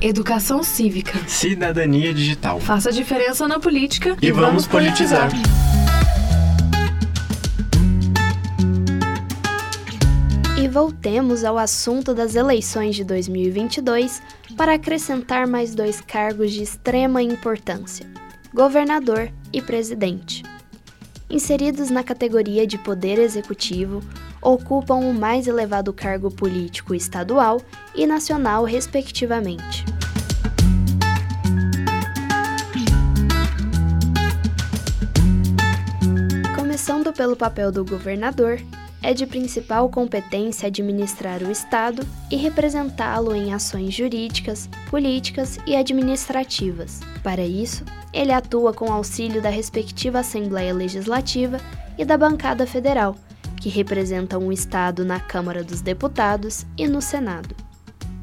Educação cívica. Cidadania digital. Faça a diferença na política E vamos politizar. E voltemos ao assunto das eleições de 2022 para acrescentar mais dois cargos de extrema importância: governador e presidente. Inseridos na categoria de poder executivo, ocupam o mais elevado cargo político estadual e nacional, respectivamente. Começando pelo papel do governador, é de principal competência administrar o Estado e representá-lo em ações jurídicas, políticas e administrativas. Para isso, ele atua com auxílio da respectiva Assembleia Legislativa e da bancada federal, que representam o Estado na Câmara dos Deputados e no Senado.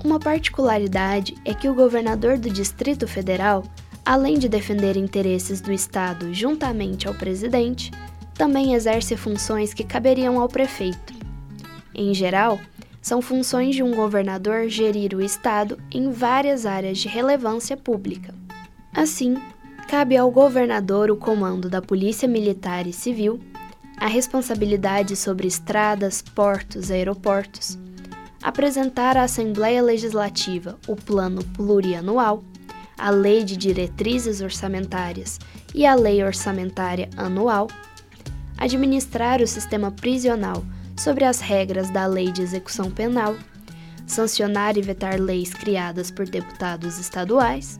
Uma particularidade é que o governador do Distrito Federal, além de defender interesses do Estado juntamente ao presidente, também exerce funções que caberiam ao prefeito. Em geral, são funções de um governador gerir o Estado em várias áreas de relevância pública. Assim, cabe ao governador o comando da Polícia Militar e Civil, a responsabilidade sobre estradas, portos, aeroportos, apresentar à Assembleia Legislativa o Plano Plurianual, a Lei de Diretrizes Orçamentárias e a Lei Orçamentária Anual, administrar o sistema prisional sobre as regras da Lei de Execução Penal, sancionar e vetar leis criadas por deputados estaduais,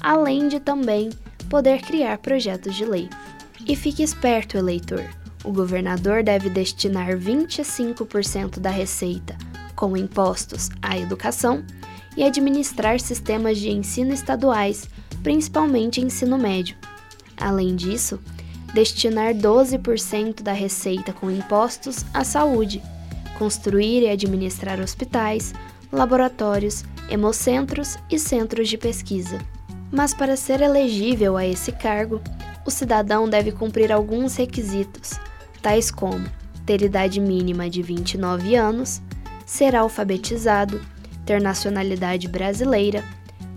além de também poder criar projetos de lei. E fique esperto, eleitor! O governador deve destinar 25% da receita com impostos à educação e administrar sistemas de ensino estaduais, principalmente ensino médio. Além disso, destinar 12% da receita com impostos à saúde, construir e administrar hospitais, laboratórios, hemocentros e centros de pesquisa. Mas para ser elegível a esse cargo, o cidadão deve cumprir alguns requisitos, tais como ter idade mínima de 29 anos, ser alfabetizado, ter nacionalidade brasileira,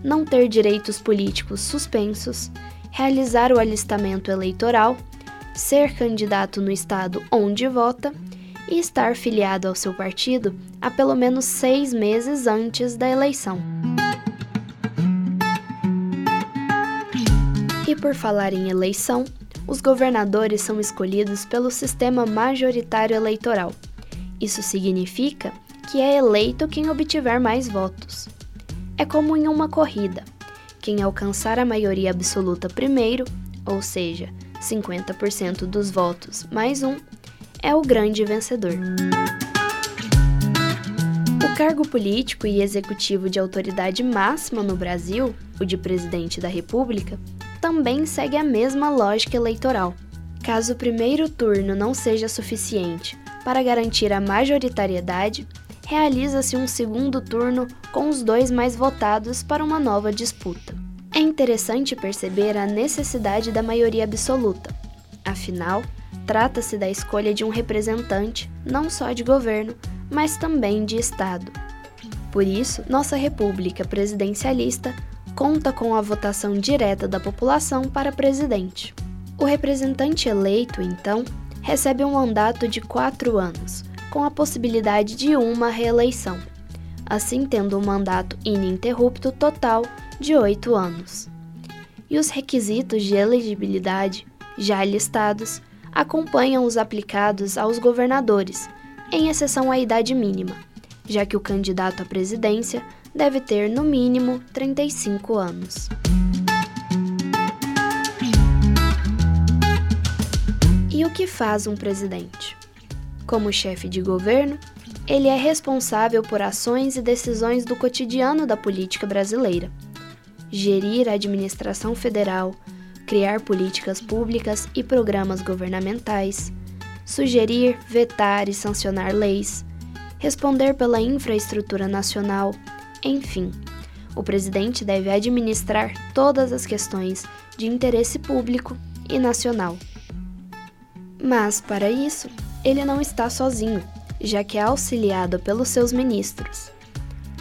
não ter direitos políticos suspensos, realizar o alistamento eleitoral, ser candidato no estado onde vota e estar filiado ao seu partido há pelo menos seis meses antes da eleição. E por falar em eleição, os governadores são escolhidos pelo sistema majoritário eleitoral. Isso significa que é eleito quem obtiver mais votos. É como em uma corrida: quem alcançar a maioria absoluta primeiro, ou seja, 50% dos votos mais um, é o grande vencedor. O cargo político e executivo de autoridade máxima no Brasil, o de presidente da República, também segue a mesma lógica eleitoral. Caso o primeiro turno não seja suficiente para garantir a majoritariedade, realiza-se um segundo turno com os dois mais votados para uma nova disputa. É interessante perceber a necessidade da maioria absoluta. Afinal, trata-se da escolha de um representante não só de governo, mas também de Estado. Por isso, nossa República presidencialista conta com a votação direta da população para presidente. O representante eleito, então, recebe um mandato de quatro anos, com a possibilidade de uma reeleição, assim tendo um mandato ininterrupto total de oito anos. E os requisitos de elegibilidade, já listados, acompanham os aplicados aos governadores, em exceção à idade mínima, já que o candidato à presidência deve ter no mínimo 35 anos. E o que faz um presidente? Como chefe de governo, ele é responsável por ações e decisões do cotidiano da política brasileira. Gerir a administração federal, criar políticas públicas e programas governamentais, sugerir, vetar e sancionar leis, responder pela infraestrutura nacional, enfim, o presidente deve administrar todas as questões de interesse público e nacional. Mas, para isso, ele não está sozinho, já que é auxiliado pelos seus ministros.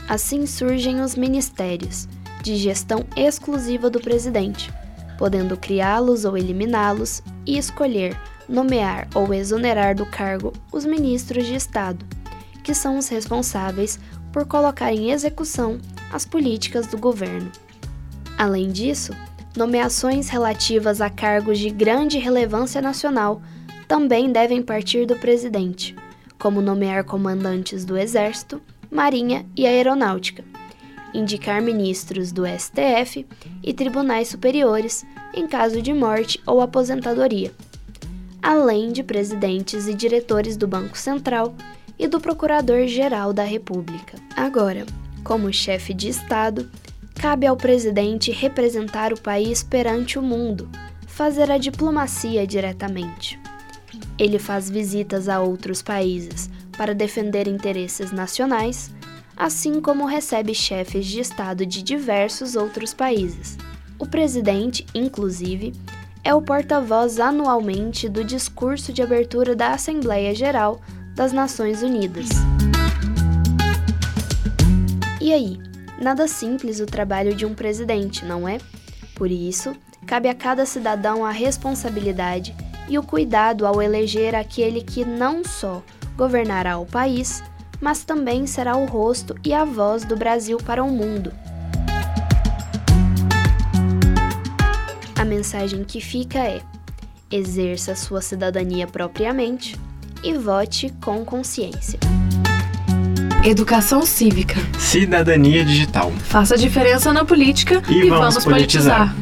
Assim surgem os ministérios, de gestão exclusiva do presidente, podendo criá-los ou eliminá-los e escolher, nomear ou exonerar do cargo os ministros de Estado, que são os responsáveis por colocar em execução as políticas do governo. Além disso, nomeações relativas a cargos de grande relevância nacional também devem partir do presidente, como nomear comandantes do Exército, Marinha e Aeronáutica, indicar ministros do STF e tribunais superiores em caso de morte ou aposentadoria, além de presidentes e diretores do Banco Central e do Procurador-Geral da República. Agora, como chefe de Estado, cabe ao presidente representar o país perante o mundo, fazer a diplomacia diretamente. Ele faz visitas a outros países para defender interesses nacionais, assim como recebe chefes de Estado de diversos outros países. O presidente, inclusive, é o porta-voz anualmente do discurso de abertura da Assembleia Geral das Nações Unidas. E aí, nada simples o trabalho de um presidente, não é? Por isso, cabe a cada cidadão a responsabilidade e o cuidado ao eleger aquele que não só governará o país, mas também será o rosto e a voz do Brasil para o mundo. A mensagem que fica é: exerça sua cidadania propriamente e vote com consciência. Educação cívica. Cidadania digital. Faça diferença na política E vamos politizar.